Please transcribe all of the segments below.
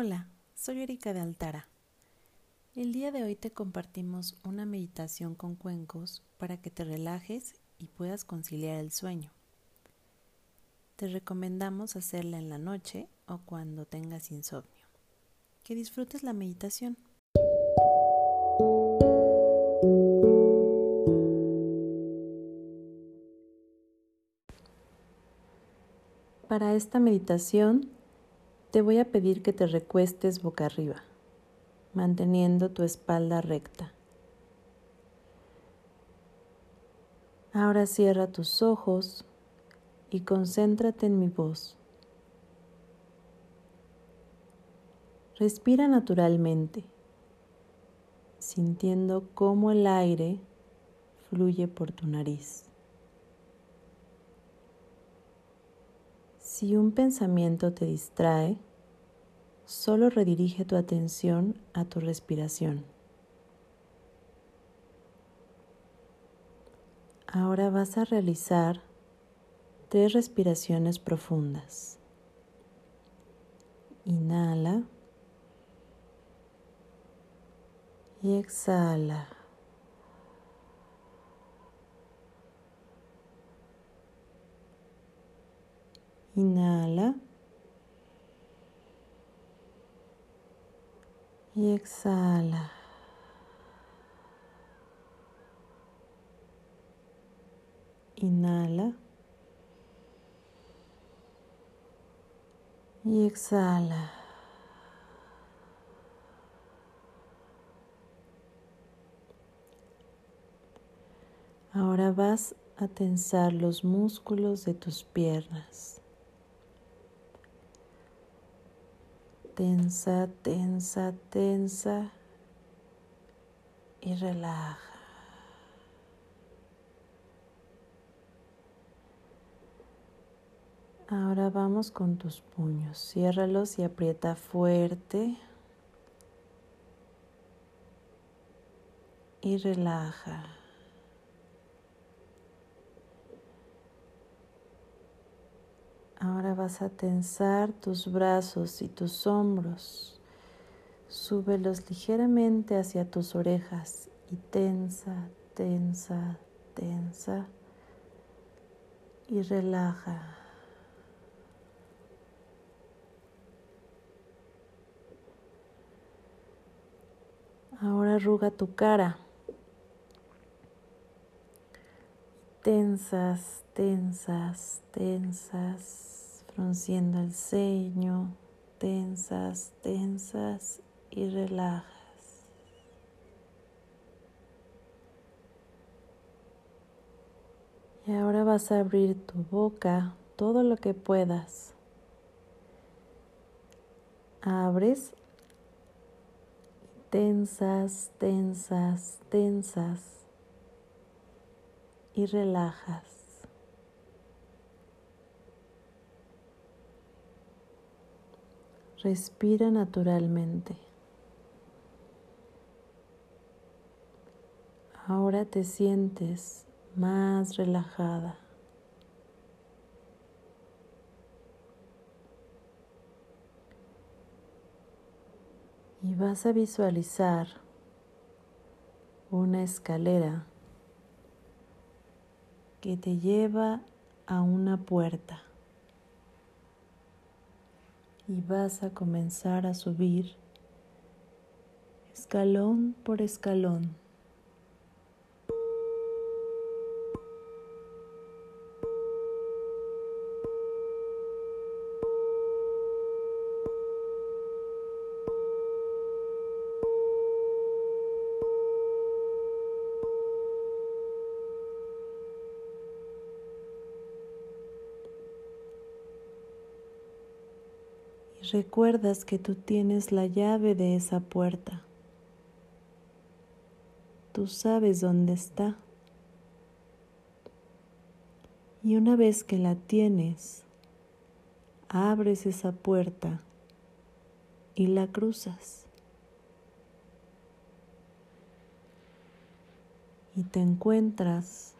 Hola, soy Erika de Altara. El día de hoy te compartimos una meditación con cuencos para que te relajes y puedas conciliar el sueño. Te recomendamos hacerla en la noche o cuando tengas insomnio. Que disfrutes la meditación. Para esta meditación te voy a pedir que te recuestes boca arriba, manteniendo tu espalda recta. Ahora cierra tus ojos y concéntrate en mi voz. Respira naturalmente, sintiendo cómo el aire fluye por tu nariz. Si un pensamiento te distrae, solo redirige tu atención a tu respiración. Ahora vas a realizar tres respiraciones profundas. Inhala y exhala. Inhala. Y exhala. Inhala. Y exhala. Ahora vas a tensar los músculos de tus piernas. Tensa, tensa, tensa y relaja. Ahora vamos con tus puños. Ciérralos y aprieta fuerte. Y relaja. Ahora vas a tensar tus brazos y tus hombros. Súbelos ligeramente hacia tus orejas y tensa, tensa, tensa y relaja. Ahora arruga tu cara. Tensas, tensas, tensas frunciendo el ceño, tensas, tensas y relajas. Y ahora vas a abrir tu boca todo lo que puedas. Abres, tensas, tensas, tensas y relajas. Respira naturalmente. Ahora te sientes más relajada. Y vas a visualizar una escalera que te lleva a una puerta y vas a comenzar a subir escalón por escalón. Recuerdas que tú tienes la llave de esa puerta. Tú sabes dónde está. Y una vez que la tienes, abres esa puerta y la cruzas. Y te encuentras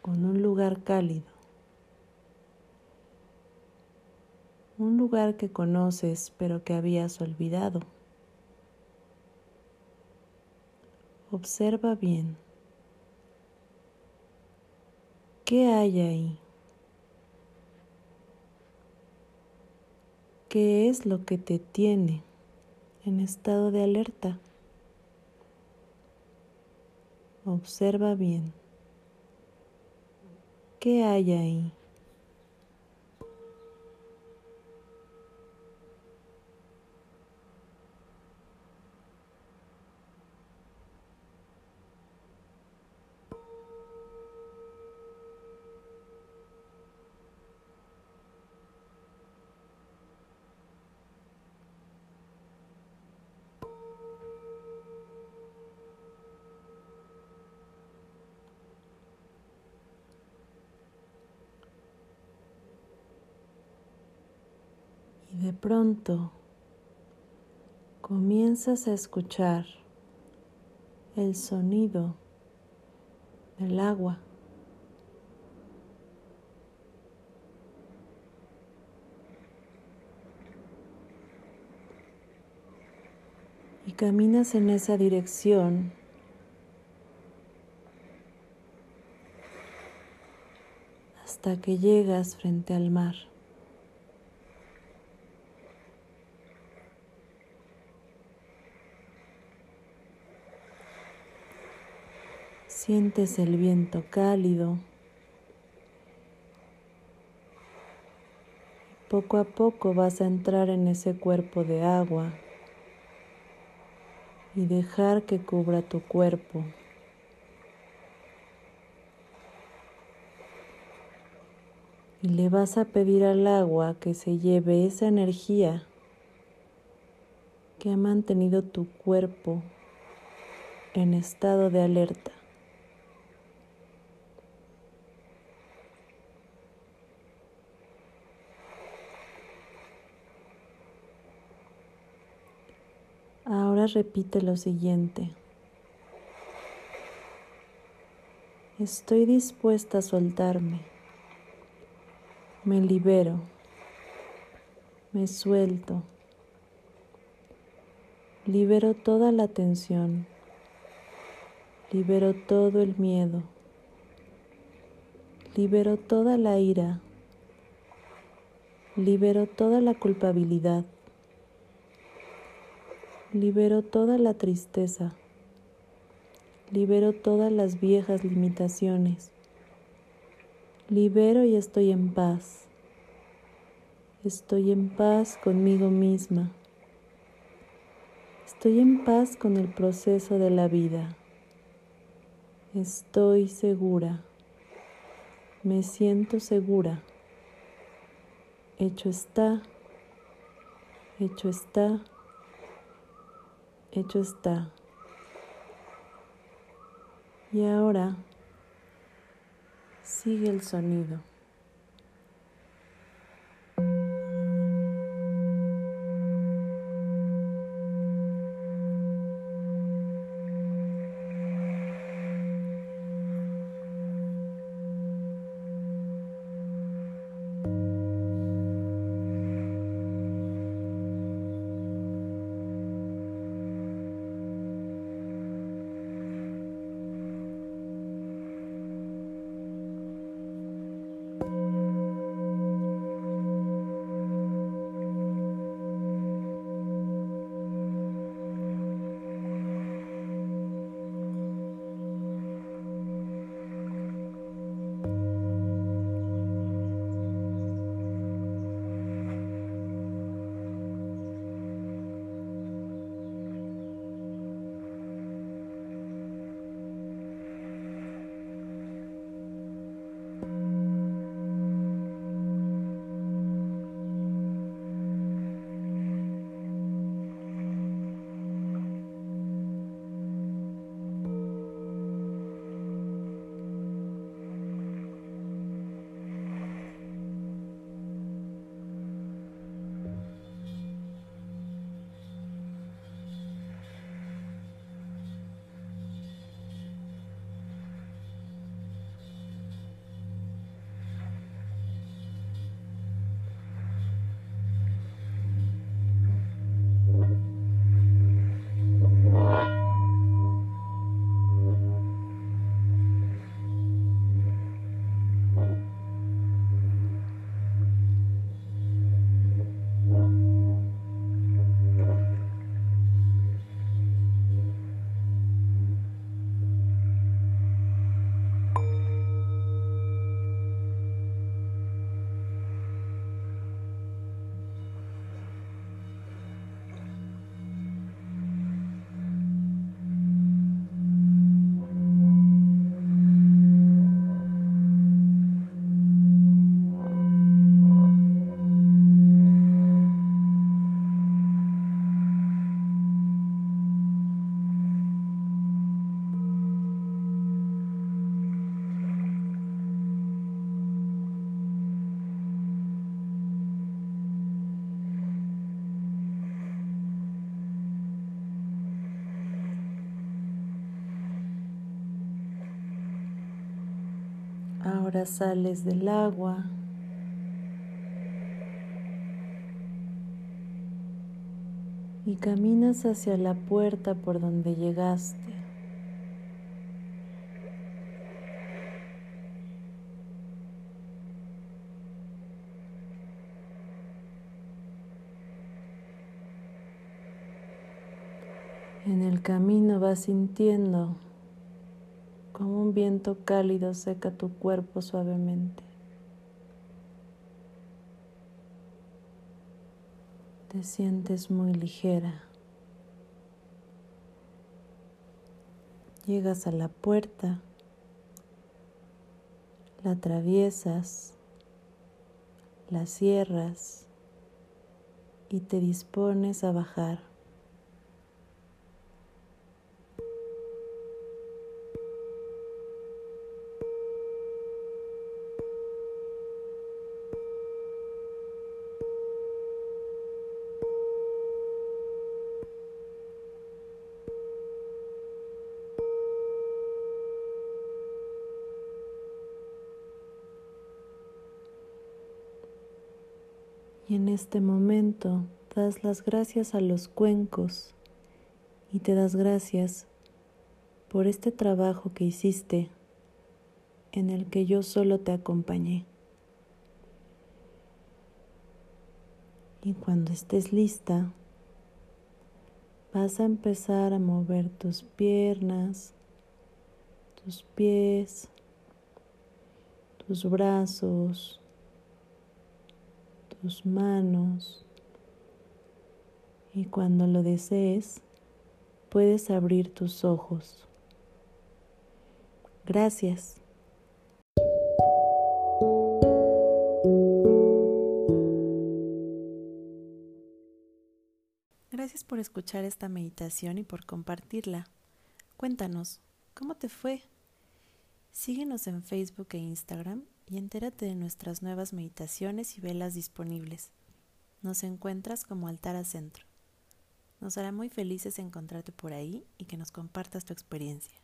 con un lugar cálido un lugar que conoces pero que habías olvidado. Observa bien. ¿Qué hay ahí? ¿Qué es lo que te tiene en estado de alerta? Observa bien. ¿Qué hay ahí? De pronto comienzas a escuchar el sonido del agua. Y caminas en esa dirección hasta que llegas frente al mar. Sientes el viento cálido. Poco a poco vas a entrar en ese cuerpo de agua y dejar que cubra tu cuerpo. Y le vas a pedir al agua que se lleve esa energía que ha mantenido tu cuerpo en estado de alerta. Repite lo siguiente. Estoy dispuesta a soltarme. Me libero. Me suelto. Libero toda la tensión. Libero todo el miedo. Libero toda la ira. Libero toda la culpabilidad. Libero toda la tristeza. Libero todas las viejas limitaciones. Libero y estoy en paz. Estoy en paz conmigo misma. Estoy en paz con el proceso de la vida. Estoy segura. Me siento segura. Hecho está. Hecho está hecho está. Y ahora sigue el sonido. Ahora sales del agua. Y caminas hacia la puerta por donde llegaste. En el camino vas sintiendo como un viento cálido seca tu cuerpo suavemente. Te sientes muy ligera. Llegas a la puerta, la atraviesas, la cierras y te dispones a bajar. Y en este momento das las gracias a los cuencos y te das gracias por este trabajo que hiciste en el que yo solo te acompañé. Y cuando estés lista, vas a empezar a mover tus piernas, tus pies, tus brazos, tus manos y cuando lo desees puedes abrir tus ojos. Gracias. Gracias por escuchar esta meditación y por compartirla. Cuéntanos, ¿cómo te fue? Síguenos en Facebook e Instagram y entérate de nuestras nuevas meditaciones y velas disponibles. Nos encuentras como Altara Centro. Nos hará muy felices encontrarte por ahí y que nos compartas tu experiencia.